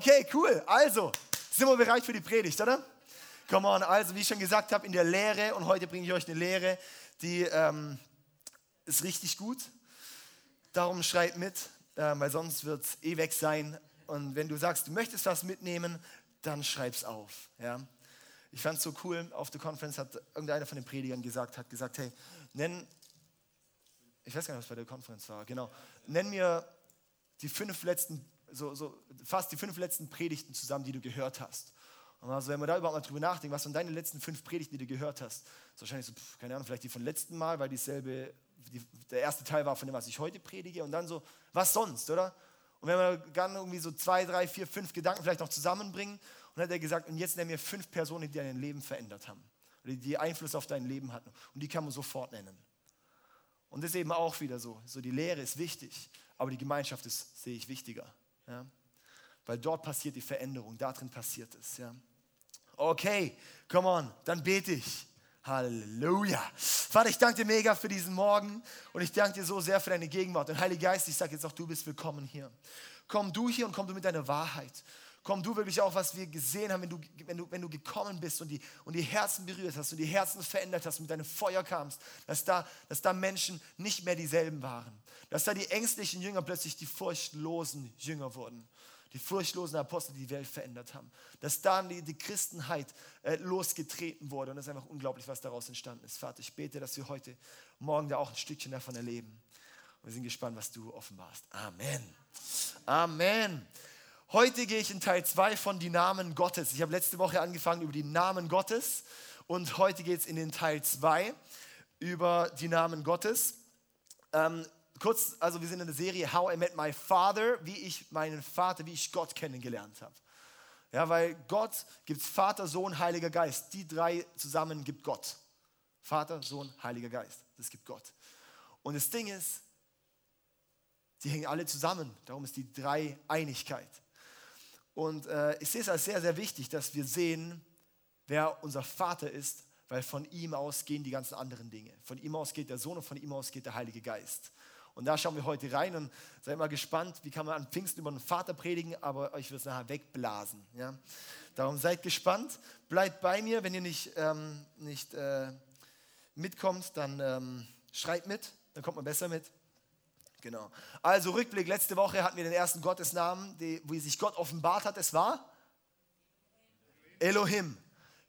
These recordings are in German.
Okay, cool. Also, sind wir bereit für die Predigt, oder? Come on, also wie ich schon gesagt habe, in der Lehre, und heute bringe ich euch eine Lehre, die ähm, ist richtig gut. Darum schreibt mit, äh, weil sonst wird es eh weg sein. Und wenn du sagst, du möchtest was mitnehmen, dann schreib's auf. Ja? Ich fand es so cool, auf der Conference hat irgendeiner von den Predigern gesagt, hat gesagt, hey, nenn, ich weiß gar nicht, was bei der Conference war, genau, nenn mir die fünf letzten, so, so fast die fünf letzten Predigten zusammen, die du gehört hast. Und also, wenn man da überhaupt mal drüber nachdenkt, was sind deine letzten fünf Predigten, die du gehört hast, ist wahrscheinlich so, pf, keine Ahnung, vielleicht die von letzten Mal, weil dieselbe, die, der erste Teil war von dem, was ich heute predige, und dann so, was sonst, oder? Und wenn wir dann irgendwie so zwei, drei, vier, fünf Gedanken vielleicht noch zusammenbringen, und dann hat er gesagt, und jetzt nenn mir fünf Personen, die dein Leben verändert haben, oder die Einfluss auf dein Leben hatten, und die kann man sofort nennen. Und das ist eben auch wieder so, so die Lehre ist wichtig, aber die Gemeinschaft ist, sehe ich, wichtiger. Ja? Weil dort passiert die Veränderung, da drin passiert es. Ja? Okay, come on, dann bete ich. Halleluja. Vater, ich danke dir mega für diesen Morgen und ich danke dir so sehr für deine Gegenwart. Und Heiliger Geist, ich sage jetzt auch, du bist willkommen hier. Komm du hier und komm du mit deiner Wahrheit. Komm du wirklich auch, was wir gesehen haben, wenn du, wenn du, wenn du gekommen bist und die, und die Herzen berührt hast und die Herzen verändert hast und mit deinem Feuer kamst, dass da, dass da Menschen nicht mehr dieselben waren. Dass da die ängstlichen Jünger plötzlich die furchtlosen Jünger wurden die furchtlosen Apostel, die die Welt verändert haben. Dass dann die, die Christenheit äh, losgetreten wurde und es ist einfach unglaublich, was daraus entstanden ist. Vater, ich bete, dass wir heute Morgen da auch ein Stückchen davon erleben. Und wir sind gespannt, was du offenbarst. Amen. Amen. Heute gehe ich in Teil 2 von die Namen Gottes. Ich habe letzte Woche angefangen über die Namen Gottes und heute geht es in den Teil 2 über die Namen Gottes. Ähm, kurz, also wir sind in der Serie How I Met My Father, wie ich meinen Vater, wie ich Gott kennengelernt habe. Ja, weil Gott gibt Vater, Sohn, Heiliger Geist. Die drei zusammen gibt Gott. Vater, Sohn, Heiliger Geist. Das gibt Gott. Und das Ding ist, die hängen alle zusammen. Darum ist die Dreieinigkeit. Und äh, ich sehe es als sehr, sehr wichtig, dass wir sehen, wer unser Vater ist, weil von ihm aus gehen die ganzen anderen Dinge. Von ihm aus geht der Sohn und von ihm aus geht der Heilige Geist. Und da schauen wir heute rein und seid mal gespannt, wie kann man an Pfingsten über den Vater predigen, aber euch wird es nachher wegblasen. Ja? Darum seid gespannt, bleibt bei mir, wenn ihr nicht, ähm, nicht äh, mitkommt, dann ähm, schreibt mit, dann kommt man besser mit. Genau. Also Rückblick, letzte Woche hatten wir den ersten Gottesnamen, die, wo sich Gott offenbart hat. Es war Elohim.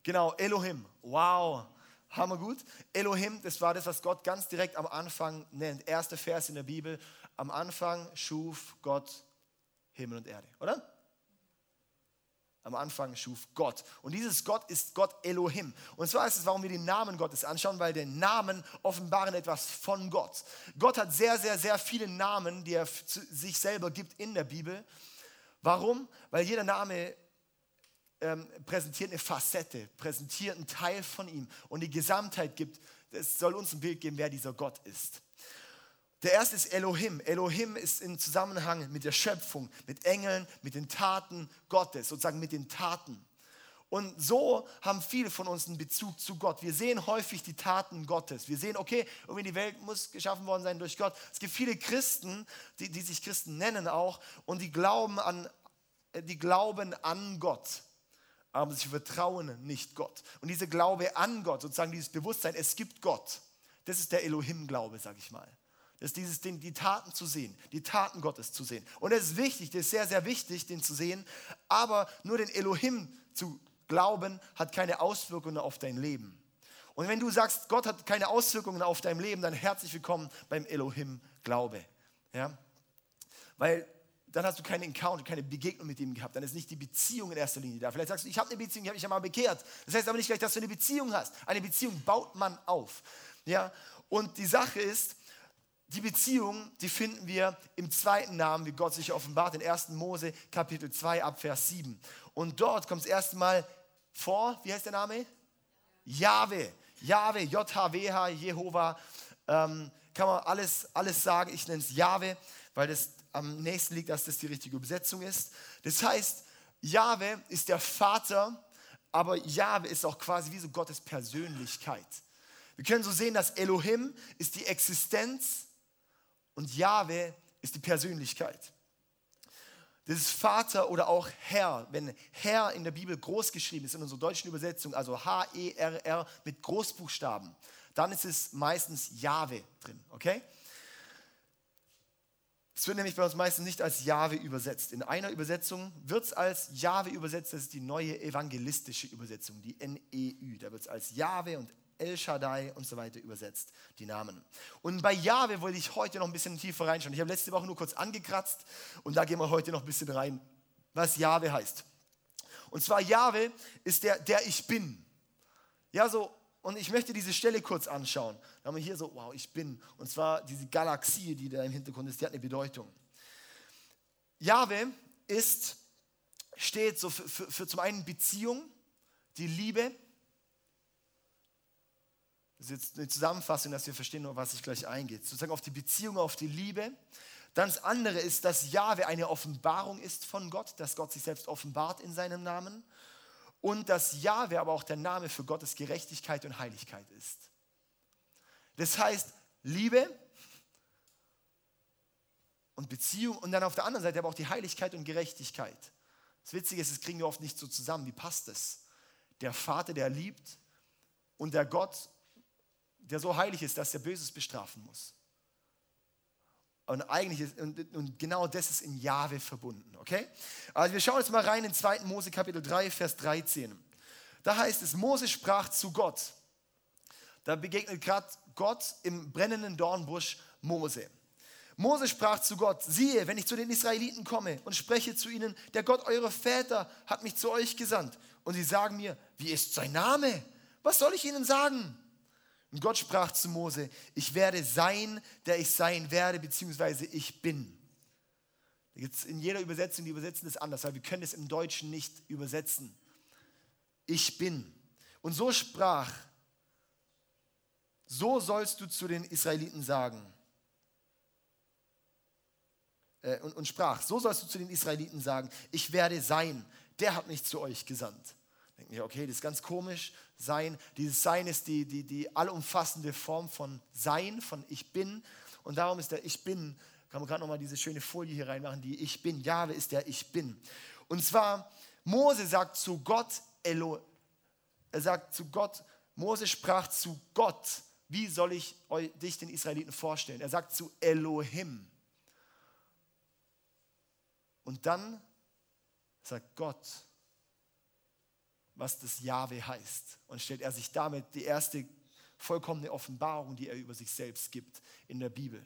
Genau, Elohim. Wow. Hammer gut. Elohim, das war das, was Gott ganz direkt am Anfang nennt. Erster Vers in der Bibel. Am Anfang schuf Gott Himmel und Erde, oder? Am Anfang schuf Gott. Und dieses Gott ist Gott Elohim. Und zwar ist es, warum wir den Namen Gottes anschauen, weil der Namen offenbaren etwas von Gott. Gott hat sehr, sehr, sehr viele Namen, die er sich selber gibt in der Bibel. Warum? Weil jeder Name ähm, präsentiert eine Facette, präsentiert einen Teil von ihm und die Gesamtheit gibt, es soll uns ein Bild geben, wer dieser Gott ist. Der erste ist Elohim. Elohim ist im Zusammenhang mit der Schöpfung, mit Engeln, mit den Taten Gottes, sozusagen mit den Taten. Und so haben viele von uns einen Bezug zu Gott. Wir sehen häufig die Taten Gottes. Wir sehen, okay, irgendwie die Welt muss geschaffen worden sein durch Gott. Es gibt viele Christen, die, die sich Christen nennen auch, und die glauben an, die glauben an Gott aber sie vertrauen nicht Gott. Und dieser Glaube an Gott, sozusagen dieses Bewusstsein, es gibt Gott, das ist der Elohim-Glaube, sage ich mal. Ist dieses, Ding, die Taten zu sehen, die Taten Gottes zu sehen. Und das ist wichtig, das ist sehr, sehr wichtig, den zu sehen. Aber nur den Elohim zu glauben, hat keine Auswirkungen auf dein Leben. Und wenn du sagst, Gott hat keine Auswirkungen auf dein Leben, dann herzlich willkommen beim Elohim-Glaube. Ja? Weil dann hast du keinen Encounter, keine Begegnung mit ihm gehabt. Dann ist nicht die Beziehung in erster Linie da. Vielleicht sagst du, ich habe eine Beziehung, ich habe mich ja mal bekehrt. Das heißt aber nicht gleich, dass du eine Beziehung hast. Eine Beziehung baut man auf. Ja? Und die Sache ist, die Beziehung, die finden wir im zweiten Namen, wie Gott sich offenbart, in 1. Mose Kapitel 2 ab Vers 7. Und dort kommt es erstmal vor, wie heißt der Name? Jahwe. Jahwe, J-H-W-H, Jehova. Ähm, kann man alles, alles sagen. Ich nenne es Jahwe, weil das am nächsten liegt, dass das die richtige Übersetzung ist. Das heißt, Jahwe ist der Vater, aber Jahwe ist auch quasi wie so Gottes Persönlichkeit. Wir können so sehen, dass Elohim ist die Existenz und Jahwe ist die Persönlichkeit. Das ist Vater oder auch Herr. Wenn Herr in der Bibel groß geschrieben ist, in unserer deutschen Übersetzung, also H-E-R-R mit Großbuchstaben, dann ist es meistens Jahwe drin, okay? Es wird nämlich bei uns meistens nicht als Jahwe übersetzt. In einer Übersetzung wird es als Jahwe übersetzt, das ist die neue evangelistische Übersetzung, die NEÜ. Da wird es als Jahwe und El Shaddai und so weiter übersetzt, die Namen. Und bei Jahwe wollte ich heute noch ein bisschen tiefer reinschauen. Ich habe letzte Woche nur kurz angekratzt und da gehen wir heute noch ein bisschen rein, was Jahwe heißt. Und zwar Jahwe ist der, der ich bin. Ja, so, und ich möchte diese Stelle kurz anschauen. Da haben wir hier so, wow, ich bin. Und zwar diese Galaxie, die da im Hintergrund ist, die hat eine Bedeutung. Jahwe ist, steht so für, für, für zum einen Beziehung, die Liebe, das ist jetzt eine Zusammenfassung, dass wir verstehen, auf was ich gleich eingeht. Sozusagen auf die Beziehung, auf die Liebe. Dann das andere ist, dass Jahwe eine Offenbarung ist von Gott, dass Gott sich selbst offenbart in seinem Namen. Und dass Jahwe aber auch der Name für Gottes Gerechtigkeit und Heiligkeit ist. Das heißt, Liebe und Beziehung und dann auf der anderen Seite aber auch die Heiligkeit und Gerechtigkeit. Das Witzige ist, das kriegen wir oft nicht so zusammen. Wie passt es? Der Vater, der liebt und der Gott der so heilig ist, dass er Böses bestrafen muss. Und eigentlich ist, und, und genau das ist in Jahwe verbunden, okay? Also wir schauen jetzt mal rein in 2. Mose Kapitel 3, Vers 13. Da heißt es, Mose sprach zu Gott. Da begegnet gerade Gott im brennenden Dornbusch Mose. Mose sprach zu Gott, siehe, wenn ich zu den Israeliten komme und spreche zu ihnen, der Gott eurer Väter hat mich zu euch gesandt. Und sie sagen mir, wie ist sein Name? Was soll ich ihnen sagen? Und Gott sprach zu Mose, ich werde sein, der ich sein werde, beziehungsweise ich bin. Jetzt in jeder Übersetzung, die übersetzen das anders, weil wir können es im Deutschen nicht übersetzen. Ich bin. Und so sprach, so sollst du zu den Israeliten sagen. Äh, und, und sprach, so sollst du zu den Israeliten sagen, ich werde sein, der hat mich zu euch gesandt. Denken wir, okay, das ist ganz komisch. Sein, dieses Sein ist die, die, die allumfassende Form von Sein, von Ich Bin. Und darum ist der Ich Bin, kann man gerade nochmal diese schöne Folie hier reinmachen, die Ich Bin. Jahwe ist der Ich Bin. Und zwar, Mose sagt zu Gott, Elo, er sagt zu Gott, Mose sprach zu Gott, wie soll ich euch, dich den Israeliten vorstellen? Er sagt zu Elohim. Und dann sagt Gott, was das Jahwe heißt. Und stellt er sich damit die erste vollkommene Offenbarung, die er über sich selbst gibt in der Bibel.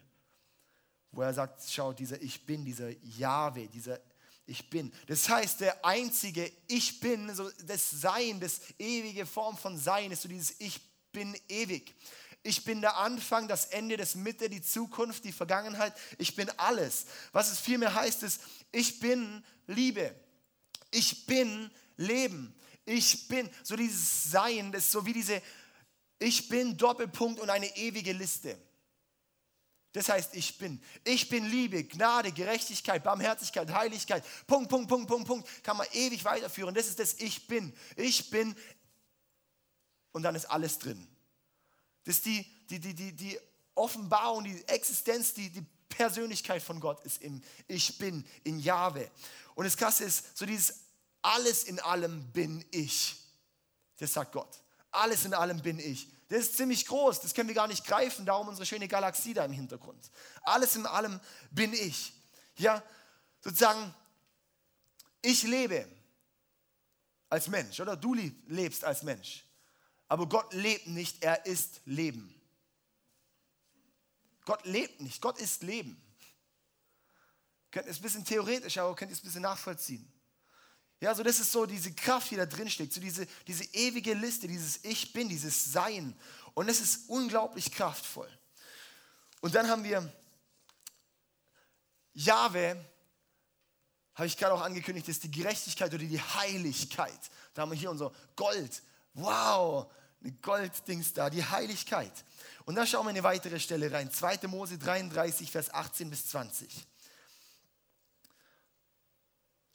Wo er sagt, schau, dieser Ich Bin, dieser Jahwe, dieser Ich Bin. Das heißt, der einzige Ich Bin, so das Sein, das ewige Form von Sein ist so dieses Ich Bin ewig. Ich bin der Anfang, das Ende, das Mitte, die Zukunft, die Vergangenheit. Ich bin alles. Was es vielmehr heißt, ist, ich bin Liebe. Ich bin Leben. Ich bin, so dieses Sein, das ist so wie diese Ich bin Doppelpunkt und eine ewige Liste. Das heißt, ich bin. Ich bin Liebe, Gnade, Gerechtigkeit, Barmherzigkeit, Heiligkeit. Punkt, Punkt, Punkt, Punkt, Punkt. Kann man ewig weiterführen. Das ist das Ich bin. Ich bin. Und dann ist alles drin. Das ist die, die, die, die, die Offenbarung, die Existenz, die, die Persönlichkeit von Gott ist im Ich bin, in Jahwe. Und das Krasse ist, so dieses alles in allem bin ich. Das sagt Gott. Alles in allem bin ich. Das ist ziemlich groß, das können wir gar nicht greifen, darum unsere schöne Galaxie da im Hintergrund. Alles in allem bin ich. Ja, sozusagen, ich lebe als Mensch, oder du lebst als Mensch. Aber Gott lebt nicht, er ist Leben. Gott lebt nicht, Gott ist Leben. Könnt ihr es ein bisschen theoretisch, aber könnt ihr es ein bisschen nachvollziehen. Ja, so das ist so diese Kraft, die da drin steckt, so diese, diese ewige Liste, dieses Ich bin, dieses Sein. Und es ist unglaublich kraftvoll. Und dann haben wir Jahwe, habe ich gerade auch angekündigt, ist die Gerechtigkeit oder die Heiligkeit. Da haben wir hier unser Gold. Wow, eine Golddings da, die Heiligkeit. Und da schauen wir eine weitere Stelle rein. 2. Mose 33, Vers 18 bis 20.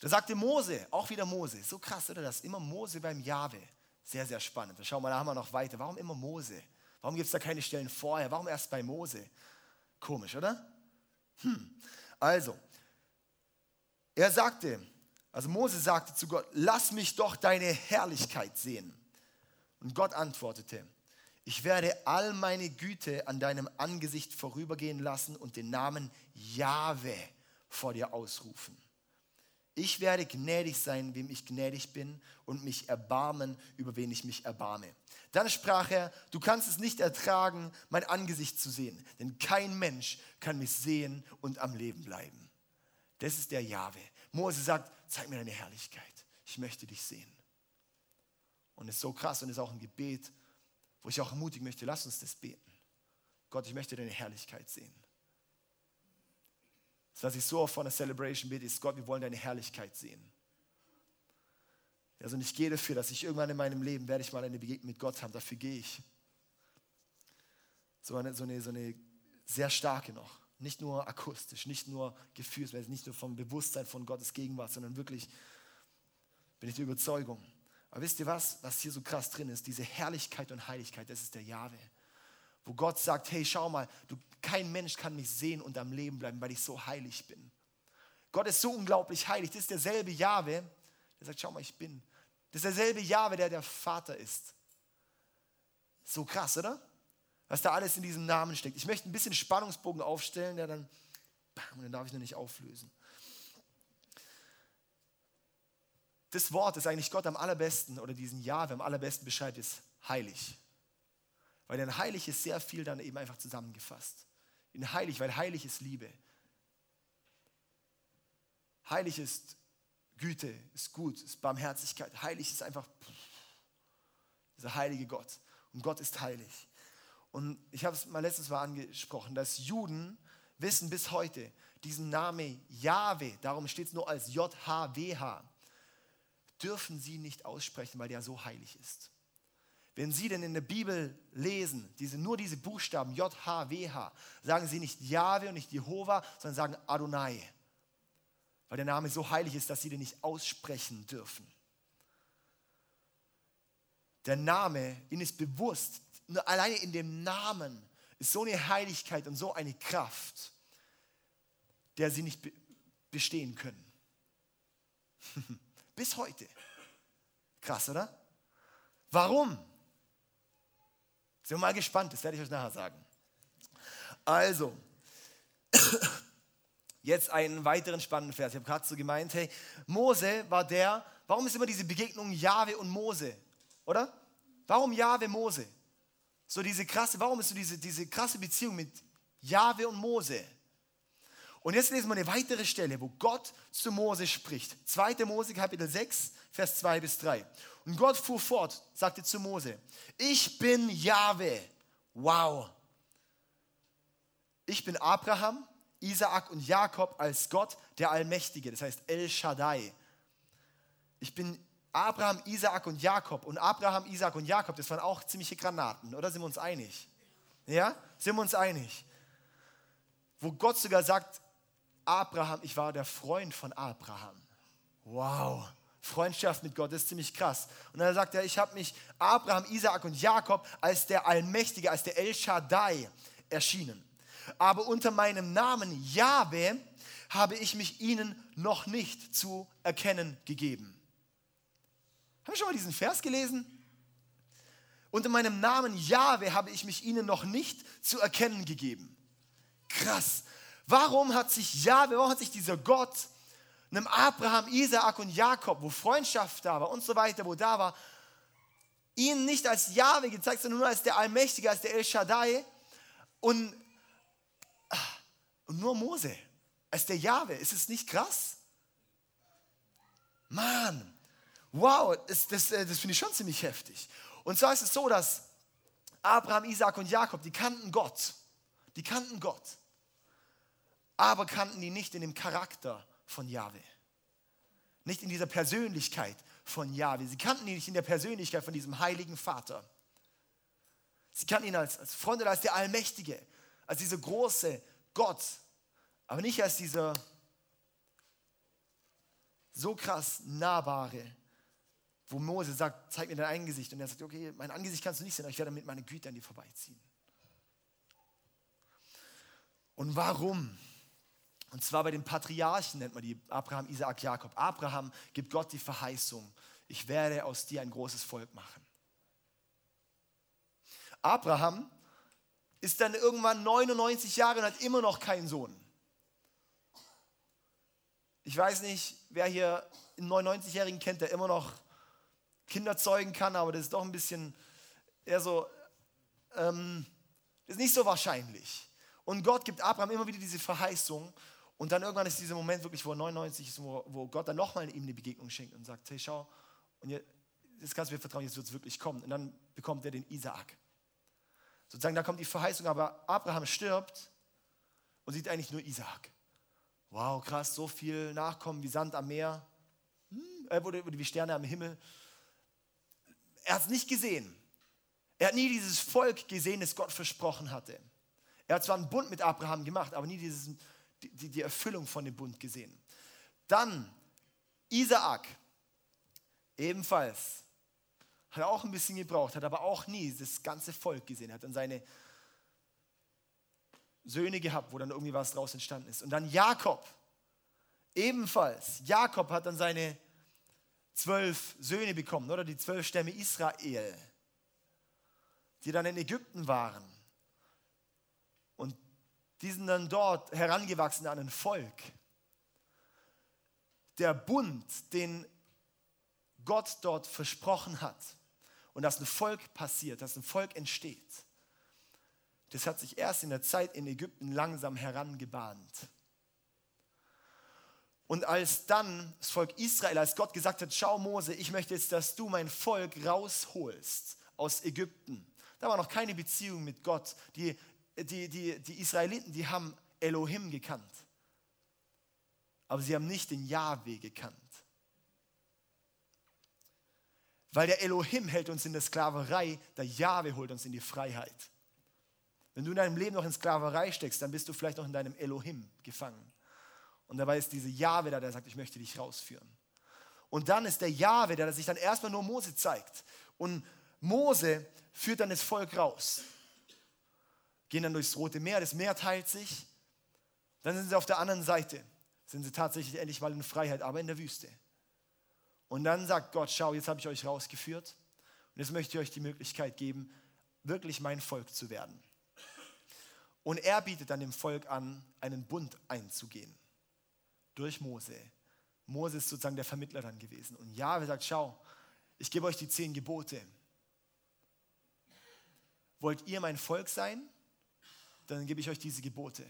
Da sagte Mose, auch wieder Mose, so krass, oder das? Immer Mose beim Jahwe. Sehr, sehr spannend. Da schauen wir, haben wir noch weiter. Warum immer Mose? Warum gibt es da keine Stellen vorher? Warum erst bei Mose? Komisch, oder? Hm. Also, Er sagte, also Mose sagte zu Gott, lass mich doch deine Herrlichkeit sehen. Und Gott antwortete, ich werde all meine Güte an deinem Angesicht vorübergehen lassen und den Namen Jahwe vor dir ausrufen. Ich werde gnädig sein, wem ich gnädig bin, und mich erbarmen, über wen ich mich erbarme. Dann sprach er, du kannst es nicht ertragen, mein Angesicht zu sehen, denn kein Mensch kann mich sehen und am Leben bleiben. Das ist der Jahwe. Mose sagt, zeig mir deine Herrlichkeit. Ich möchte dich sehen. Und es ist so krass und es ist auch ein Gebet, wo ich auch ermutigen möchte, lass uns das beten. Gott, ich möchte deine Herrlichkeit sehen. Das, was ich so oft von der Celebration bete, ist, Gott, wir wollen deine Herrlichkeit sehen. Also ich gehe dafür, dass ich irgendwann in meinem Leben werde ich mal eine Begegnung mit Gott haben. Dafür gehe ich. So eine, so eine, so eine sehr starke noch. Nicht nur akustisch, nicht nur gefühlsmäßig, nicht nur vom Bewusstsein von Gottes Gegenwart, sondern wirklich bin ich der Überzeugung. Aber wisst ihr was, was hier so krass drin ist? Diese Herrlichkeit und Heiligkeit, das ist der Jahwe. Wo Gott sagt, hey, schau mal, du, kein Mensch kann mich sehen und am Leben bleiben, weil ich so heilig bin. Gott ist so unglaublich heilig. Das ist derselbe Jahwe, der sagt, schau mal, ich bin. Das ist derselbe Jahwe, der der Vater ist. So krass, oder? Was da alles in diesem Namen steckt. Ich möchte ein bisschen Spannungsbogen aufstellen, der dann, bam, den darf ich noch nicht auflösen. Das Wort, das eigentlich Gott am allerbesten oder diesen Jahwe am allerbesten beschreibt, ist heilig. Weil denn heilig ist sehr viel dann eben einfach zusammengefasst. In heilig, weil heilig ist Liebe. Heilig ist Güte, ist gut, ist Barmherzigkeit. Heilig ist einfach dieser heilige Gott. Und Gott ist heilig. Und ich habe es mal letztes Mal angesprochen, dass Juden wissen bis heute, diesen Namen Jahwe, darum steht es nur als J-H-W-H, dürfen sie nicht aussprechen, weil der so heilig ist. Wenn Sie denn in der Bibel lesen, diese, nur diese Buchstaben J-H-W-H, sagen Sie nicht Jahwe und nicht Jehova, sondern sagen Adonai weil der Name so heilig ist, dass sie den nicht aussprechen dürfen. Der Name, ihnen ist bewusst, alleine in dem Namen ist so eine Heiligkeit und so eine Kraft, der sie nicht bestehen können. Bis heute. Krass, oder? Warum? Sind wir mal gespannt, das werde ich euch nachher sagen. Also, Jetzt einen weiteren spannenden Vers. Ich habe gerade so gemeint, hey, Mose war der, warum ist immer diese Begegnung Jahwe und Mose? Oder? Warum Jahwe Mose? So diese krasse, warum ist so diese, diese krasse Beziehung mit Jahwe und Mose? Und jetzt lesen wir eine weitere Stelle, wo Gott zu Mose spricht. 2. Mose Kapitel 6, Vers 2 bis 3. Und Gott fuhr fort, sagte zu Mose, ich bin Jahwe. Wow. Ich bin Abraham, Isaak und Jakob als Gott, der Allmächtige, das heißt El Shaddai. Ich bin Abraham, Isaak und Jakob. Und Abraham, Isaak und Jakob, das waren auch ziemliche Granaten, oder sind wir uns einig? Ja, sind wir uns einig? Wo Gott sogar sagt, Abraham, ich war der Freund von Abraham. Wow, Freundschaft mit Gott, das ist ziemlich krass. Und dann sagt er, ich habe mich Abraham, Isaak und Jakob als der Allmächtige, als der El Shaddai erschienen aber unter meinem Namen Jahwe habe ich mich ihnen noch nicht zu erkennen gegeben. Haben wir schon mal diesen Vers gelesen? Unter meinem Namen Jahwe habe ich mich ihnen noch nicht zu erkennen gegeben. Krass. Warum hat sich Jahwe, warum hat sich dieser Gott einem Abraham, Isaak und Jakob, wo Freundschaft da war und so weiter, wo da war, ihnen nicht als Jahwe gezeigt, sondern nur als der Allmächtige, als der El Shaddai und und nur Mose als der Jahwe. Ist es nicht krass? Mann, wow, das, das, äh, das finde ich schon ziemlich heftig. Und zwar ist es so, dass Abraham, Isaac und Jakob, die kannten Gott. Die kannten Gott. Aber kannten ihn nicht in dem Charakter von Jahwe. Nicht in dieser Persönlichkeit von Jahwe. Sie kannten ihn nicht in der Persönlichkeit von diesem heiligen Vater. Sie kannten ihn als, als Freund oder als der Allmächtige, als dieser große Gott, aber nicht als dieser so krass nahbare, wo Mose sagt, zeig mir dein Angesicht. Und er sagt, okay, mein Angesicht kannst du nicht sehen, aber ich werde mit meiner Güte an dir vorbeiziehen. Und warum? Und zwar bei den Patriarchen nennt man die Abraham, Isaak, Jakob. Abraham gibt Gott die Verheißung, ich werde aus dir ein großes Volk machen. Abraham ist dann irgendwann 99 Jahre und hat immer noch keinen Sohn. Ich weiß nicht, wer hier einen 99-Jährigen kennt, der immer noch Kinder zeugen kann, aber das ist doch ein bisschen eher so, ähm, das ist nicht so wahrscheinlich. Und Gott gibt Abraham immer wieder diese Verheißung. Und dann irgendwann ist dieser Moment wirklich, wo er 99 ist, wo, wo Gott dann nochmal ihm eine Begegnung schenkt und sagt, hey, schau, und jetzt, jetzt kannst du mir vertrauen, jetzt wird es wirklich kommen. Und dann bekommt er den Isaak. Sozusagen, da kommt die Verheißung, aber Abraham stirbt und sieht eigentlich nur Isaak. Wow, krass, so viel Nachkommen wie Sand am Meer, hm, äh, oder wie Sterne am Himmel. Er hat es nicht gesehen. Er hat nie dieses Volk gesehen, das Gott versprochen hatte. Er hat zwar einen Bund mit Abraham gemacht, aber nie dieses, die, die Erfüllung von dem Bund gesehen. Dann Isaak, ebenfalls hat auch ein bisschen gebraucht, hat aber auch nie das ganze Volk gesehen. Hat dann seine Söhne gehabt, wo dann irgendwie was draus entstanden ist. Und dann Jakob, ebenfalls. Jakob hat dann seine zwölf Söhne bekommen, oder die zwölf Stämme Israel, die dann in Ägypten waren. Und die sind dann dort herangewachsen an ein Volk. Der Bund, den Gott dort versprochen hat, und dass ein Volk passiert, dass ein Volk entsteht, das hat sich erst in der Zeit in Ägypten langsam herangebahnt. Und als dann das Volk Israel, als Gott gesagt hat, schau Mose, ich möchte jetzt, dass du mein Volk rausholst aus Ägypten. Da war noch keine Beziehung mit Gott. Die, die, die, die Israeliten, die haben Elohim gekannt. Aber sie haben nicht den Yahweh gekannt. Weil der Elohim hält uns in der Sklaverei, der Jahwe holt uns in die Freiheit. Wenn du in deinem Leben noch in Sklaverei steckst, dann bist du vielleicht noch in deinem Elohim gefangen. Und dabei ist diese Jahwe da, der sagt, ich möchte dich rausführen. Und dann ist der Jahwe, der sich dann erstmal nur Mose zeigt. Und Mose führt dann das Volk raus. Gehen dann durchs Rote Meer, das Meer teilt sich. Dann sind sie auf der anderen Seite. Sind sie tatsächlich endlich mal in Freiheit, aber in der Wüste. Und dann sagt Gott, schau, jetzt habe ich euch rausgeführt und jetzt möchte ich euch die Möglichkeit geben, wirklich mein Volk zu werden. Und er bietet dann dem Volk an, einen Bund einzugehen. Durch Mose. Mose ist sozusagen der Vermittler dann gewesen. Und Jahwe sagt, schau, ich gebe euch die zehn Gebote. Wollt ihr mein Volk sein? Dann gebe ich euch diese Gebote.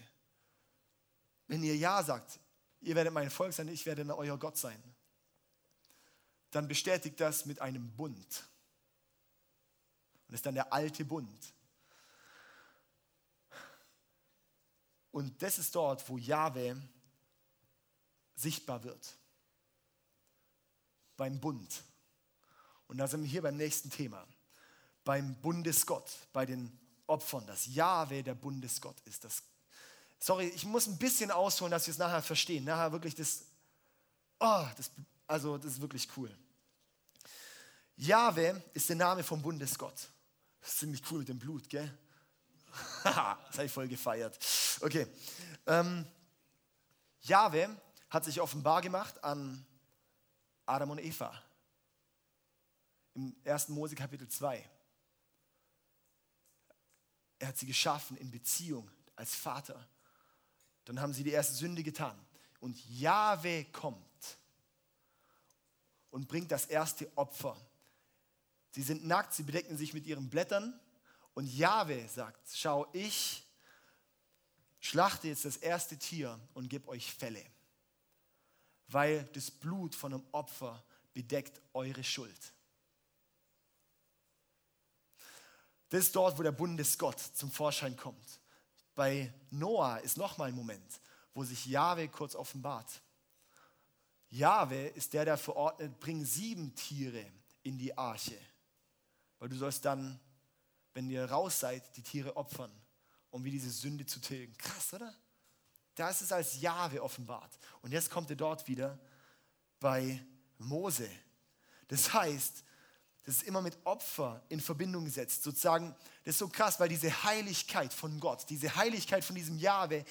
Wenn ihr Ja sagt, ihr werdet mein Volk sein, ich werde euer Gott sein dann bestätigt das mit einem Bund. Und das ist dann der alte Bund. Und das ist dort, wo Jahwe sichtbar wird. Beim Bund. Und da sind wir hier beim nächsten Thema. Beim Bundesgott, bei den Opfern, dass Jahwe der Bundesgott ist. Das, sorry, ich muss ein bisschen ausholen, dass wir es nachher verstehen. Nachher wirklich das, oh, das also das ist wirklich cool. Jahwe ist der Name vom Bundesgott. Das ist ziemlich cool mit dem Blut, gell? das habe ich voll gefeiert. Okay. Ähm, Jahwe hat sich offenbar gemacht an Adam und Eva. Im 1. Mose Kapitel 2. Er hat sie geschaffen in Beziehung als Vater. Dann haben sie die erste Sünde getan. Und Jahwe kommt und bringt das erste Opfer. Sie sind nackt, sie bedecken sich mit ihren Blättern. Und Jahwe sagt, schau, ich schlachte jetzt das erste Tier und gebe euch Fälle, weil das Blut von einem Opfer bedeckt eure Schuld. Das ist dort, wo der Bundesgott zum Vorschein kommt. Bei Noah ist nochmal ein Moment, wo sich Jahwe kurz offenbart. Jahwe ist der, der verordnet, bring sieben Tiere in die Arche. Weil du sollst dann, wenn ihr raus seid, die Tiere opfern, um wie diese Sünde zu tilgen. Krass, oder? Da ist es als Jahwe offenbart. Und jetzt kommt er dort wieder bei Mose. Das heißt, das ist immer mit Opfer in Verbindung gesetzt. Sozusagen, das ist so krass, weil diese Heiligkeit von Gott, diese Heiligkeit von diesem Jahwe,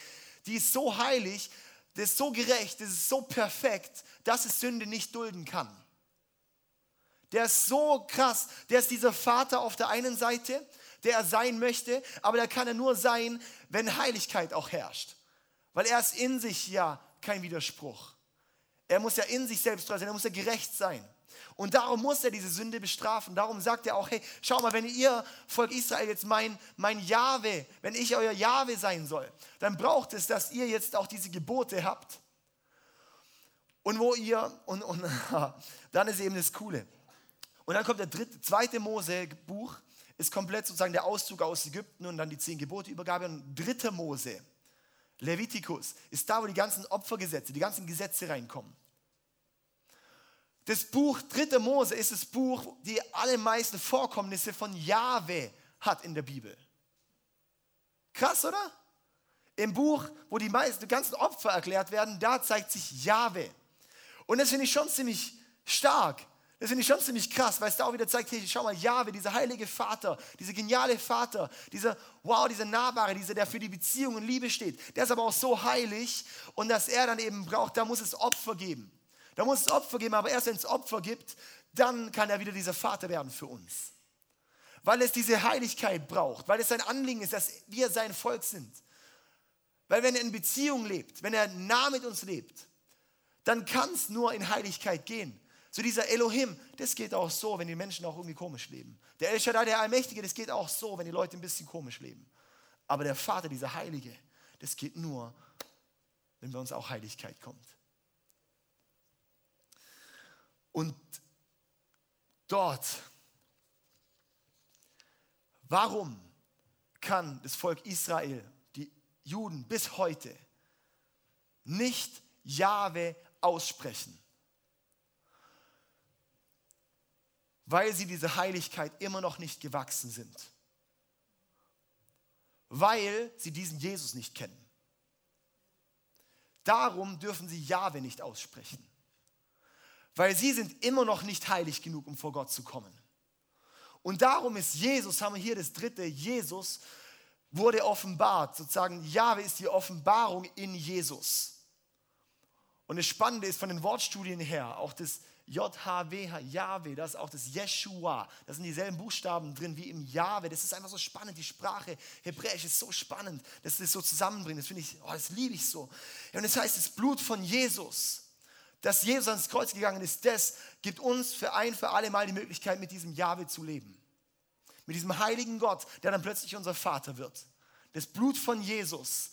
die ist so heilig, der ist so gerecht, der ist so perfekt, dass es Sünde nicht dulden kann. Der ist so krass, der ist dieser Vater auf der einen Seite, der er sein möchte, aber der kann er nur sein, wenn Heiligkeit auch herrscht. Weil er ist in sich ja kein Widerspruch. Er muss ja in sich selbst treu sein, er muss ja gerecht sein. Und darum muss er diese Sünde bestrafen. Darum sagt er auch, hey, schau mal, wenn ihr Volk Israel jetzt mein, mein Jahwe, wenn ich euer Jahwe sein soll, dann braucht es, dass ihr jetzt auch diese Gebote habt. Und wo ihr, und, und dann ist eben das Coole. Und dann kommt der dritte, zweite Mose-Buch, ist komplett sozusagen der Auszug aus Ägypten und dann die zehn Gebote Übergabe. Und dritte Mose, Levitikus, ist da, wo die ganzen Opfergesetze, die ganzen Gesetze reinkommen. Das Buch 3. Mose ist das Buch, die allermeisten Vorkommnisse von Jahwe hat in der Bibel. Krass, oder? Im Buch, wo die meisten, die ganzen Opfer erklärt werden, da zeigt sich Jahwe. Und das finde ich schon ziemlich stark. Das finde ich schon ziemlich krass, weil es da auch wieder zeigt, hey, schau mal, Jahwe, dieser heilige Vater, dieser geniale Vater, dieser, wow, dieser Nahbare, dieser, der für die Beziehung und Liebe steht, der ist aber auch so heilig und dass er dann eben braucht, da muss es Opfer geben. Da muss es Opfer geben, aber erst wenn es Opfer gibt, dann kann er wieder dieser Vater werden für uns. Weil es diese Heiligkeit braucht, weil es sein Anliegen ist, dass wir sein Volk sind. Weil wenn er in Beziehung lebt, wenn er nah mit uns lebt, dann kann es nur in Heiligkeit gehen. So dieser Elohim, das geht auch so, wenn die Menschen auch irgendwie komisch leben. Der El Shaddai, der Allmächtige, das geht auch so, wenn die Leute ein bisschen komisch leben. Aber der Vater, dieser Heilige, das geht nur, wenn bei uns auch Heiligkeit kommt. Und dort, warum kann das Volk Israel, die Juden bis heute, nicht Jahwe aussprechen? Weil sie diese Heiligkeit immer noch nicht gewachsen sind. Weil sie diesen Jesus nicht kennen. Darum dürfen sie Jahwe nicht aussprechen weil sie sind immer noch nicht heilig genug, um vor Gott zu kommen. Und darum ist Jesus, haben wir hier das dritte, Jesus wurde offenbart. Sozusagen, Jahwe ist die Offenbarung in Jesus. Und das Spannende ist von den Wortstudien her, auch das JHWH, Jahwe, das ist auch das Yeshua. Da sind dieselben Buchstaben drin wie im Jahwe. Das ist einfach so spannend. Die Sprache Hebräisch ist so spannend, dass das so zusammenbringt. Das finde ich, oh, das liebe ich so. Und das heißt, das Blut von Jesus dass Jesus ans Kreuz gegangen ist, das gibt uns für ein, für alle Mal die Möglichkeit, mit diesem Jahwe zu leben. Mit diesem heiligen Gott, der dann plötzlich unser Vater wird. Das Blut von Jesus.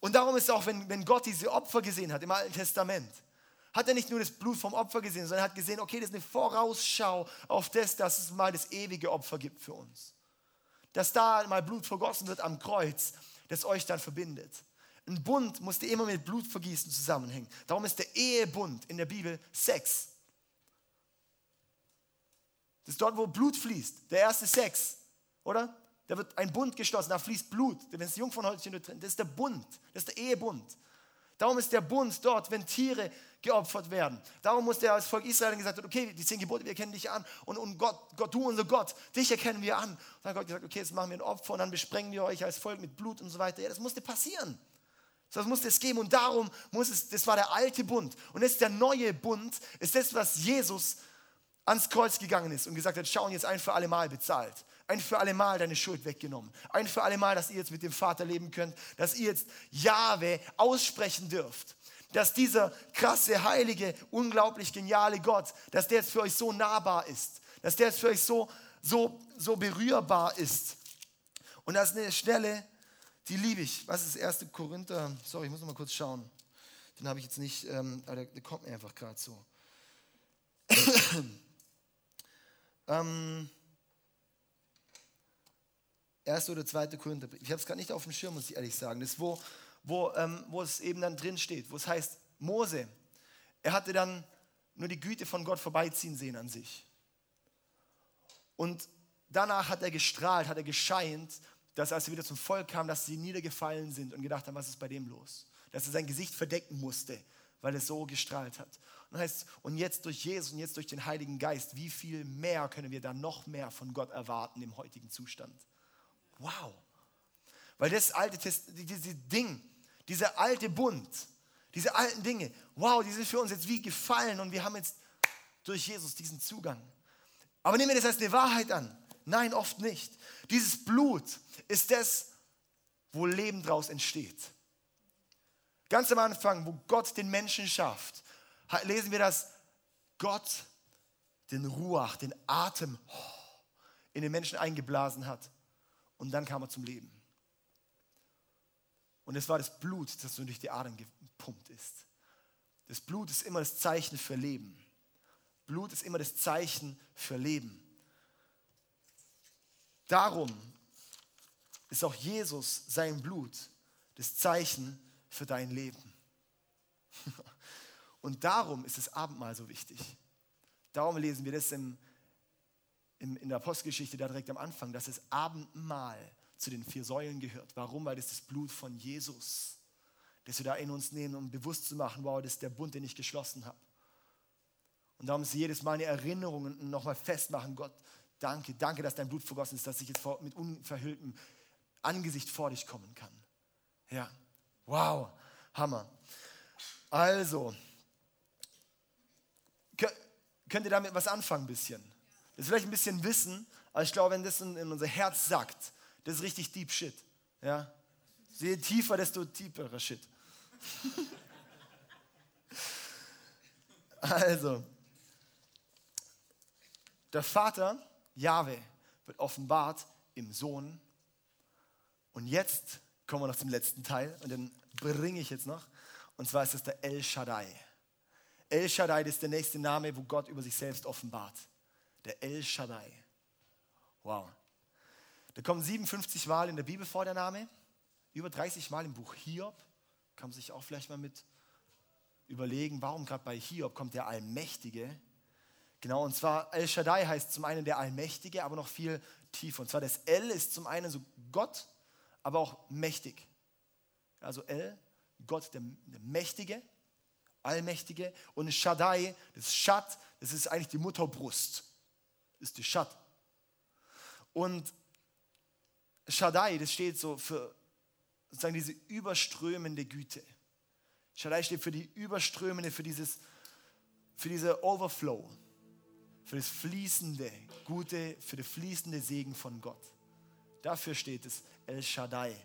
Und darum ist auch, wenn, wenn Gott diese Opfer gesehen hat im Alten Testament, hat er nicht nur das Blut vom Opfer gesehen, sondern hat gesehen, okay, das ist eine Vorausschau auf das, dass es mal das ewige Opfer gibt für uns. Dass da mal Blut vergossen wird am Kreuz, das euch dann verbindet. Ein Bund musste immer mit Blutvergießen zusammenhängen. Darum ist der Ehebund in der Bibel Sex. Das ist dort, wo Blut fließt. Der erste Sex, oder? Da wird ein Bund geschlossen, da fließt Blut. Wenn das Jungfernhäutchen drin das ist der Bund, das ist der Ehebund. Darum ist der Bund dort, wenn Tiere geopfert werden. Darum muss der als Volk Israel gesagt hat, okay, die zehn Gebote, wir erkennen dich an. Und, und Gott, Gott, du unser Gott, dich erkennen wir an. Und dann hat Gott gesagt, okay, jetzt machen wir ein Opfer und dann besprengen wir euch als Volk mit Blut und so weiter. Ja, das musste passieren. Das musste es geben und darum muss es, das war der alte Bund. Und jetzt der neue Bund ist das, was Jesus ans Kreuz gegangen ist und gesagt hat, schau, und jetzt ein für alle Mal bezahlt. Ein für alle Mal deine Schuld weggenommen. Ein für alle Mal, dass ihr jetzt mit dem Vater leben könnt, dass ihr jetzt Jahwe aussprechen dürft. Dass dieser krasse, heilige, unglaublich geniale Gott, dass der jetzt für euch so nahbar ist. Dass der jetzt für euch so, so, so berührbar ist. Und das ist eine Stelle, die liebe ich. Was ist 1. Korinther? Sorry, ich muss noch mal kurz schauen. Den habe ich jetzt nicht, ähm, aber der, der, kommt mir einfach gerade so. ähm, 1. oder 2. Korinther. Ich habe es gerade nicht auf dem Schirm, muss ich ehrlich sagen. Das ist, wo, wo, ähm, wo es eben dann drin steht, wo es heißt, Mose, er hatte dann nur die Güte von Gott vorbeiziehen sehen an sich. Und danach hat er gestrahlt, hat er gescheint dass als er wieder zum Volk kam, dass sie niedergefallen sind und gedacht haben, was ist bei dem los? Dass er sein Gesicht verdecken musste, weil es so gestrahlt hat. Und, heißt, und jetzt durch Jesus und jetzt durch den Heiligen Geist, wie viel mehr können wir dann noch mehr von Gott erwarten im heutigen Zustand? Wow! Weil das alte dieses Ding, dieser alte Bund, Diese alten Dinge, wow, die sind für uns jetzt wie gefallen und wir haben jetzt durch Jesus diesen Zugang. Aber nehmen wir das als eine Wahrheit an. Nein, oft nicht. Dieses Blut ist das, wo Leben draus entsteht. Ganz am Anfang, wo Gott den Menschen schafft, lesen wir, dass Gott den Ruach, den Atem in den Menschen eingeblasen hat. Und dann kam er zum Leben. Und es war das Blut, das durch die Adern gepumpt ist. Das Blut ist immer das Zeichen für Leben. Blut ist immer das Zeichen für Leben. Darum ist auch Jesus, sein Blut, das Zeichen für dein Leben. Und darum ist das Abendmahl so wichtig. Darum lesen wir das im, im, in der Apostelgeschichte da direkt am Anfang, dass das Abendmahl zu den vier Säulen gehört. Warum? Weil das das Blut von Jesus, das wir da in uns nehmen, um bewusst zu machen, wow, das ist der Bund, den ich geschlossen habe. Und darum ist jedes Mal eine Erinnerung und nochmal festmachen, Gott, danke, danke, dass dein Blut vergossen ist, dass ich jetzt mit unverhülltem Angesicht vor dich kommen kann. Ja, wow, Hammer. Also, könnt ihr damit was anfangen ein bisschen? Das ist vielleicht ein bisschen Wissen, aber ich glaube, wenn das in, in unser Herz sagt, das ist richtig deep shit. Ja? Je tiefer, desto tieferer Shit. also, der Vater, Jahwe, wird offenbart im Sohn. Und jetzt kommen wir noch zum letzten Teil und den bringe ich jetzt noch. Und zwar ist es der El Shaddai. El Shaddai ist der nächste Name, wo Gott über sich selbst offenbart. Der El Shaddai. Wow. Da kommen 57 Mal in der Bibel vor der Name, über 30 Mal im Buch Hiob. Kann man sich auch vielleicht mal mit überlegen, warum gerade bei Hiob kommt der Allmächtige. Genau, und zwar El Shaddai heißt zum einen der Allmächtige, aber noch viel tiefer. Und zwar das El ist zum einen so Gott, aber auch mächtig. Also El, Gott, der, der Mächtige, Allmächtige. Und Shaddai, das Shad, das ist eigentlich die Mutterbrust. Ist die Shad. Und Shaddai, das steht so für sozusagen diese überströmende Güte. Shaddai steht für die überströmende, für dieses, für diese Overflow für das fließende Gute, für den fließende Segen von Gott. Dafür steht es El Shaddai.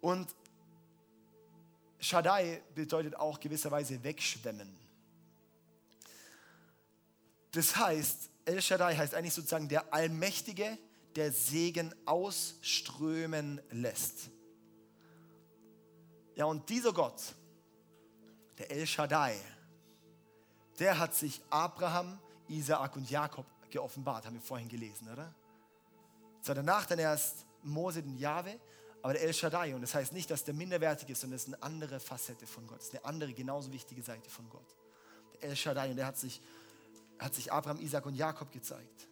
Und Shaddai bedeutet auch gewisserweise wegschwemmen. Das heißt, El Shaddai heißt eigentlich sozusagen der Allmächtige, der Segen ausströmen lässt. Ja, und dieser Gott, der El Shaddai, der hat sich Abraham Isaak und Jakob geoffenbart, haben wir vorhin gelesen, oder? So, danach dann erst Mose den Jahwe, aber der El Shaddai. Und das heißt nicht, dass der minderwertig ist, sondern es ist eine andere Facette von Gott. Es ist eine andere, genauso wichtige Seite von Gott. Der El Shaddai, und der hat sich, hat sich Abraham, Isaac und Jakob gezeigt.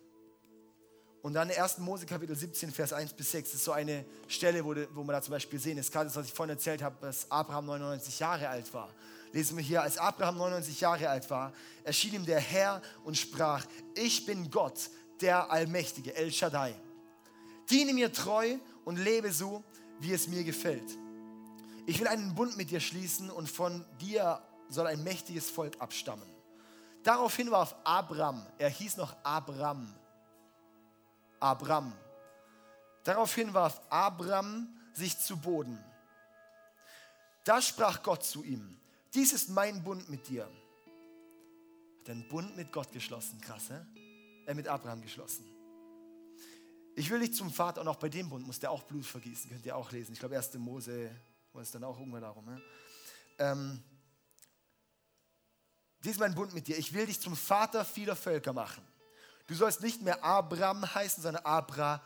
Und dann 1. Mose Kapitel 17, Vers 1 bis 6, das ist so eine Stelle, wo, wo wir da zum Beispiel sehen, ist gerade das, was ich vorhin erzählt habe, dass Abraham 99 Jahre alt war lesen wir hier, als Abraham 99 Jahre alt war, erschien ihm der Herr und sprach, ich bin Gott, der Allmächtige, El Shaddai. Diene mir treu und lebe so, wie es mir gefällt. Ich will einen Bund mit dir schließen und von dir soll ein mächtiges Volk abstammen. Daraufhin warf Abram, er hieß noch Abram, Abram. Daraufhin warf Abram sich zu Boden. Da sprach Gott zu ihm, dies ist mein Bund mit dir. Hat einen Bund mit Gott geschlossen, krass, hä? Er mit Abraham geschlossen. Ich will dich zum Vater und auch bei dem Bund muss der auch Blut vergießen, könnt ihr auch lesen. Ich glaube, 1. Mose war es dann auch irgendwann darum. Ne? Ähm, dies ist mein Bund mit dir. Ich will dich zum Vater vieler Völker machen. Du sollst nicht mehr Abraham heißen, sondern Abraham.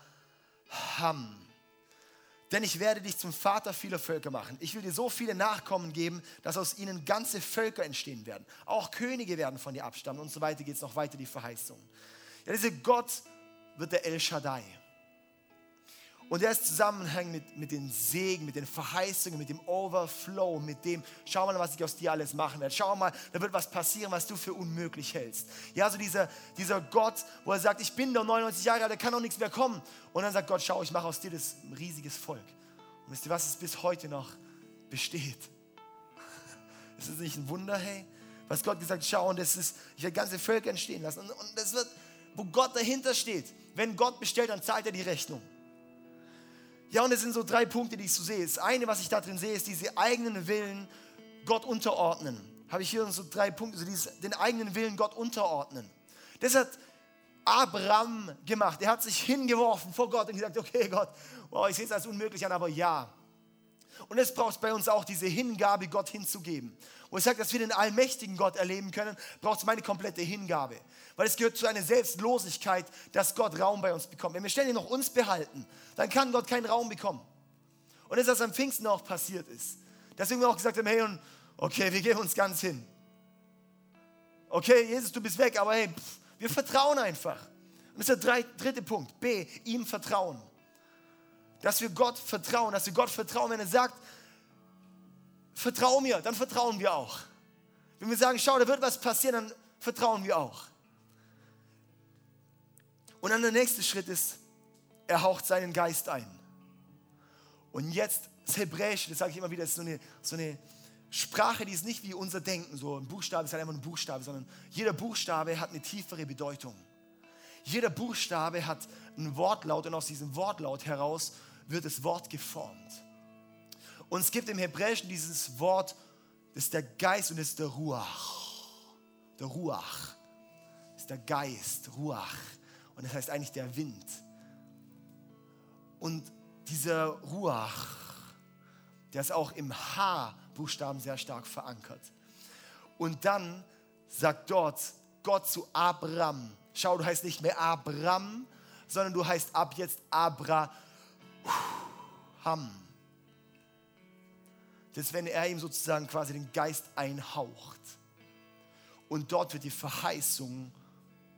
Denn ich werde dich zum Vater vieler Völker machen. Ich will dir so viele Nachkommen geben, dass aus ihnen ganze Völker entstehen werden. Auch Könige werden von dir abstammen und so weiter geht es noch weiter, die Verheißung. Ja, dieser Gott wird der El Shaddai. Und er ist zusammenhängend mit, mit den Segen, mit den Verheißungen, mit dem Overflow, mit dem, schau mal, was ich aus dir alles machen werde. Schau mal, da wird was passieren, was du für unmöglich hältst. Ja, so dieser, dieser Gott, wo er sagt, ich bin doch 99 Jahre alt, da kann doch nichts mehr kommen. Und dann sagt Gott, schau, ich mache aus dir das riesiges Volk. Und wisst ihr, was es bis heute noch besteht? Ist das nicht ein Wunder, hey? Was Gott gesagt, schau, und das ist, ich werde ganze Völker entstehen lassen. Und, und das wird, wo Gott dahinter steht. Wenn Gott bestellt, dann zahlt er die Rechnung. Ja, und es sind so drei Punkte, die ich so sehe. Das eine, was ich da drin sehe, ist diese eigenen Willen Gott unterordnen. Habe ich hier so drei Punkte, so dieses, den eigenen Willen Gott unterordnen. Das hat Abraham gemacht. Er hat sich hingeworfen vor Gott und gesagt, okay Gott, wow, ich sehe es als unmöglich an, aber ja. Und es braucht bei uns auch diese Hingabe, Gott hinzugeben. Wo ich sage, dass wir den allmächtigen Gott erleben können, braucht es meine komplette Hingabe. Weil es gehört zu einer Selbstlosigkeit, dass Gott Raum bei uns bekommt. Wenn wir ständig noch uns behalten, dann kann Gott keinen Raum bekommen. Und das ist, was am Pfingsten auch passiert ist. Deswegen wir auch gesagt haben, hey, okay, wir geben uns ganz hin. Okay, Jesus, du bist weg, aber hey, pff, wir vertrauen einfach. Und das ist der dritte Punkt. B, ihm vertrauen. Dass wir Gott vertrauen, dass wir Gott vertrauen, wenn er sagt, vertrau mir, dann vertrauen wir auch. Wenn wir sagen, schau, da wird was passieren, dann vertrauen wir auch. Und dann der nächste Schritt ist, er haucht seinen Geist ein. Und jetzt, das Hebräische, das sage ich immer wieder, ist so eine, so eine Sprache, die ist nicht wie unser Denken, so ein Buchstabe ist halt einfach ein Buchstabe, sondern jeder Buchstabe hat eine tiefere Bedeutung. Jeder Buchstabe hat einen Wortlaut und aus diesem Wortlaut heraus wird das Wort geformt. Und es gibt im Hebräischen dieses Wort, das ist der Geist und das ist der Ruach. Der Ruach. Das ist der Geist, Ruach. Und das heißt eigentlich der Wind. Und dieser Ruach, der ist auch im H-Buchstaben sehr stark verankert. Und dann sagt dort Gott zu Abraham, schau, du heißt nicht mehr Abraham, sondern du heißt ab jetzt Abraham. Das ist, wenn er ihm sozusagen quasi den Geist einhaucht. Und dort wird die Verheißung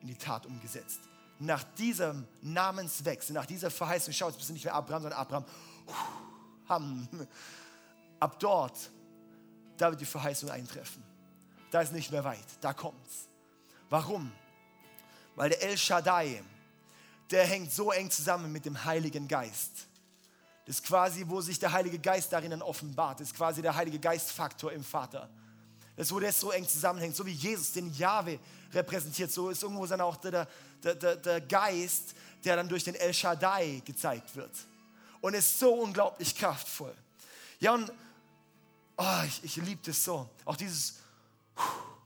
in die Tat umgesetzt nach diesem Namenswechsel, nach dieser Verheißung, schau, jetzt bist du nicht mehr Abraham, sondern Abraham. Ab dort, da wird die Verheißung eintreffen. Da ist nicht mehr weit, da kommt's. Warum? Weil der El Shaddai, der hängt so eng zusammen mit dem Heiligen Geist. Das ist quasi, wo sich der Heilige Geist darin offenbart. Das ist quasi der Heilige Geistfaktor im Vater. Das ist, wo das so eng zusammenhängt. So wie Jesus den Jahwe repräsentiert, so ist irgendwo dann auch der, der, der, der Geist, der dann durch den El Shaddai gezeigt wird. Und ist so unglaublich kraftvoll. Ja, und oh, ich, ich liebe das so. Auch dieses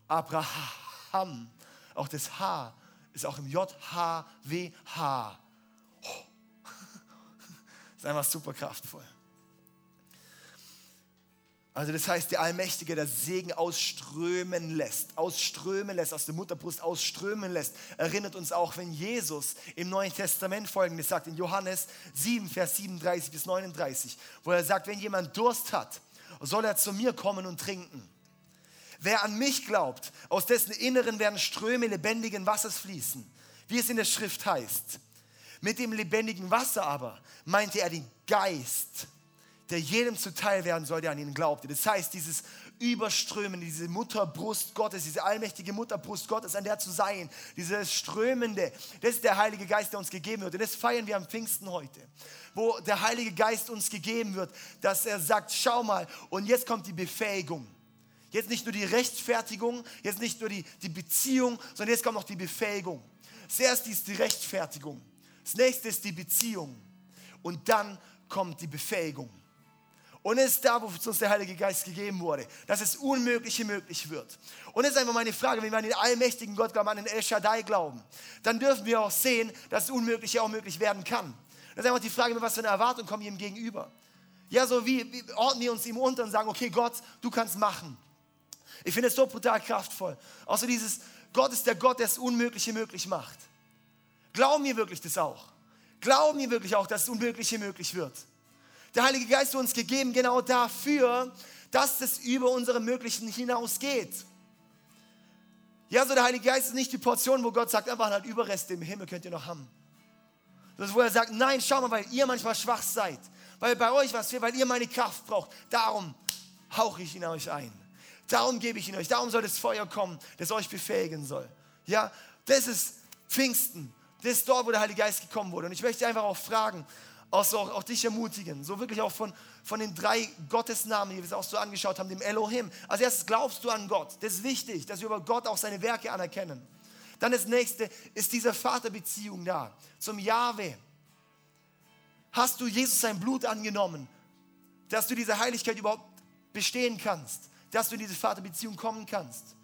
Abraham, auch das H ist auch im J-H-W-H. Oh. ist einfach super kraftvoll. Also das heißt, der Allmächtige, der Segen ausströmen lässt, ausströmen lässt, aus der Mutterbrust ausströmen lässt, erinnert uns auch, wenn Jesus im Neuen Testament folgendes sagt, in Johannes 7, Vers 37 bis 39, wo er sagt, wenn jemand Durst hat, soll er zu mir kommen und trinken. Wer an mich glaubt, aus dessen Inneren werden Ströme lebendigen Wassers fließen, wie es in der Schrift heißt. Mit dem lebendigen Wasser aber meinte er den Geist, der jedem zuteil werden soll, der an ihn glaubte. Das heißt, dieses Überströmen, diese Mutterbrust Gottes, diese allmächtige Mutterbrust Gottes, an der zu sein, dieses Strömende, das ist der Heilige Geist, der uns gegeben wird. Und das feiern wir am Pfingsten heute, wo der Heilige Geist uns gegeben wird, dass er sagt, schau mal, und jetzt kommt die Befähigung. Jetzt nicht nur die Rechtfertigung, jetzt nicht nur die, die Beziehung, sondern jetzt kommt noch die Befähigung. Zuerst ist die Rechtfertigung, das nächste ist die Beziehung und dann kommt die Befähigung. Und es ist da, wo uns der Heilige Geist gegeben wurde, dass es Unmögliche möglich wird. Und es ist einfach meine Frage, wenn wir an den allmächtigen Gott glauben, an den El Shaddai glauben, dann dürfen wir auch sehen, dass das Unmögliche auch möglich werden kann. Das ist einfach die Frage, mit was für eine Erwartung kommen wir ihm gegenüber. Ja, so wie, wie ordnen wir uns ihm unter und sagen, okay, Gott, du kannst machen. Ich finde es so brutal kraftvoll. Außer dieses, Gott ist der Gott, der das Unmögliche möglich macht. Glauben wir wirklich das auch? Glauben wir wirklich auch, dass das Unmögliche möglich wird? der Heilige Geist uns gegeben genau dafür, dass es über unsere Möglichen hinausgeht. Ja, so der Heilige Geist ist nicht die Portion, wo Gott sagt, einfach halt Überreste im Himmel könnt ihr noch haben. Das wo er sagt, nein, schau mal, weil ihr manchmal schwach seid, weil bei euch was fehlt, weil ihr meine Kraft braucht. Darum hauche ich in euch ein. Darum gebe ich ihn euch. Darum soll das Feuer kommen, das euch befähigen soll. Ja, das ist Pfingsten. Das ist dort, wo der Heilige Geist gekommen wurde. Und ich möchte einfach auch fragen, auch, so, auch, dich ermutigen, so wirklich auch von, von den drei Gottesnamen, die wir es auch so angeschaut haben, dem Elohim. Als erstes glaubst du an Gott. Das ist wichtig, dass wir über Gott auch seine Werke anerkennen. Dann das nächste ist diese Vaterbeziehung da zum Jahwe. Hast du Jesus sein Blut angenommen, dass du diese Heiligkeit überhaupt bestehen kannst, dass du in diese Vaterbeziehung kommen kannst?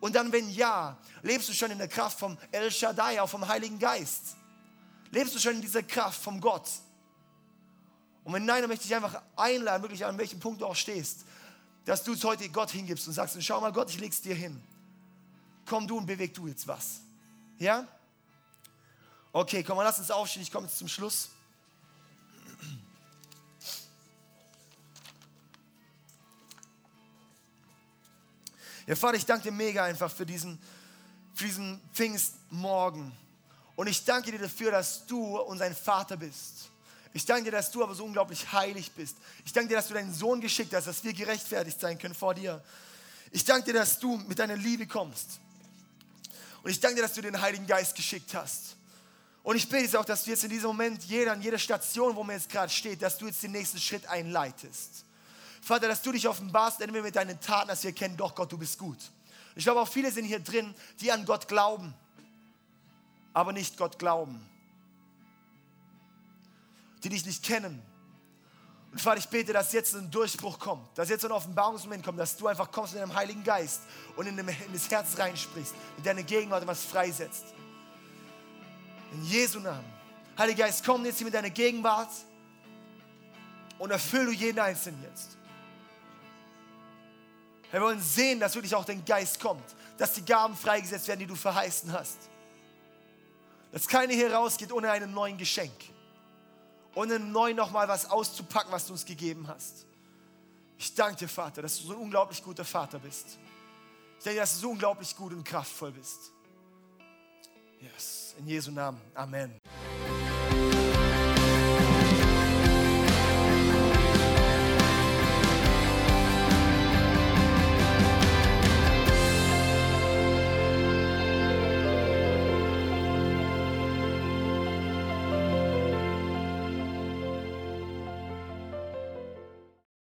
Und dann, wenn ja, lebst du schon in der Kraft vom El Shaddai, auch vom Heiligen Geist? Lebst du schon in dieser Kraft vom Gott? Und wenn nein, dann möchte ich einfach einladen, wirklich an welchem Punkt du auch stehst, dass du es heute Gott hingibst und sagst, schau mal Gott, ich leg's dir hin. Komm du und beweg du jetzt was. Ja? Okay, komm mal, lass uns aufstehen, ich komme jetzt zum Schluss. Ja, Vater, ich danke dir mega einfach für diesen, für diesen Pfingstmorgen. Und ich danke dir dafür, dass du unser Vater bist. Ich danke dir, dass du aber so unglaublich heilig bist. Ich danke dir, dass du deinen Sohn geschickt hast, dass wir gerechtfertigt sein können vor dir. Ich danke dir, dass du mit deiner Liebe kommst. Und ich danke dir, dass du den Heiligen Geist geschickt hast. Und ich bete jetzt auch, dass du jetzt in diesem Moment, jeder an jeder Station, wo man jetzt gerade steht, dass du jetzt den nächsten Schritt einleitest. Vater, dass du dich offenbarst, entweder mit deinen Taten, dass wir erkennen, doch Gott, du bist gut. Ich glaube, auch viele sind hier drin, die an Gott glauben, aber nicht Gott glauben die dich nicht kennen. Und Vater, ich bete, dass jetzt ein Durchbruch kommt, dass jetzt ein Offenbarungsmoment kommt, dass du einfach kommst mit deinem Heiligen Geist und in, das Herz reinsprichst, mit deiner Gegenwart was freisetzt. In Jesu Namen. Heiliger Geist, komm jetzt hier mit deiner Gegenwart und erfülle du jeden Einzelnen jetzt. Wir wollen sehen, dass wirklich auch dein Geist kommt, dass die Gaben freigesetzt werden, die du verheißen hast. Dass keiner hier rausgeht ohne einen neuen Geschenk im Neuen nochmal was auszupacken, was du uns gegeben hast. Ich danke dir, Vater, dass du so ein unglaublich guter Vater bist. Ich danke dir, dass du so unglaublich gut und kraftvoll bist. Yes, in Jesu Namen. Amen.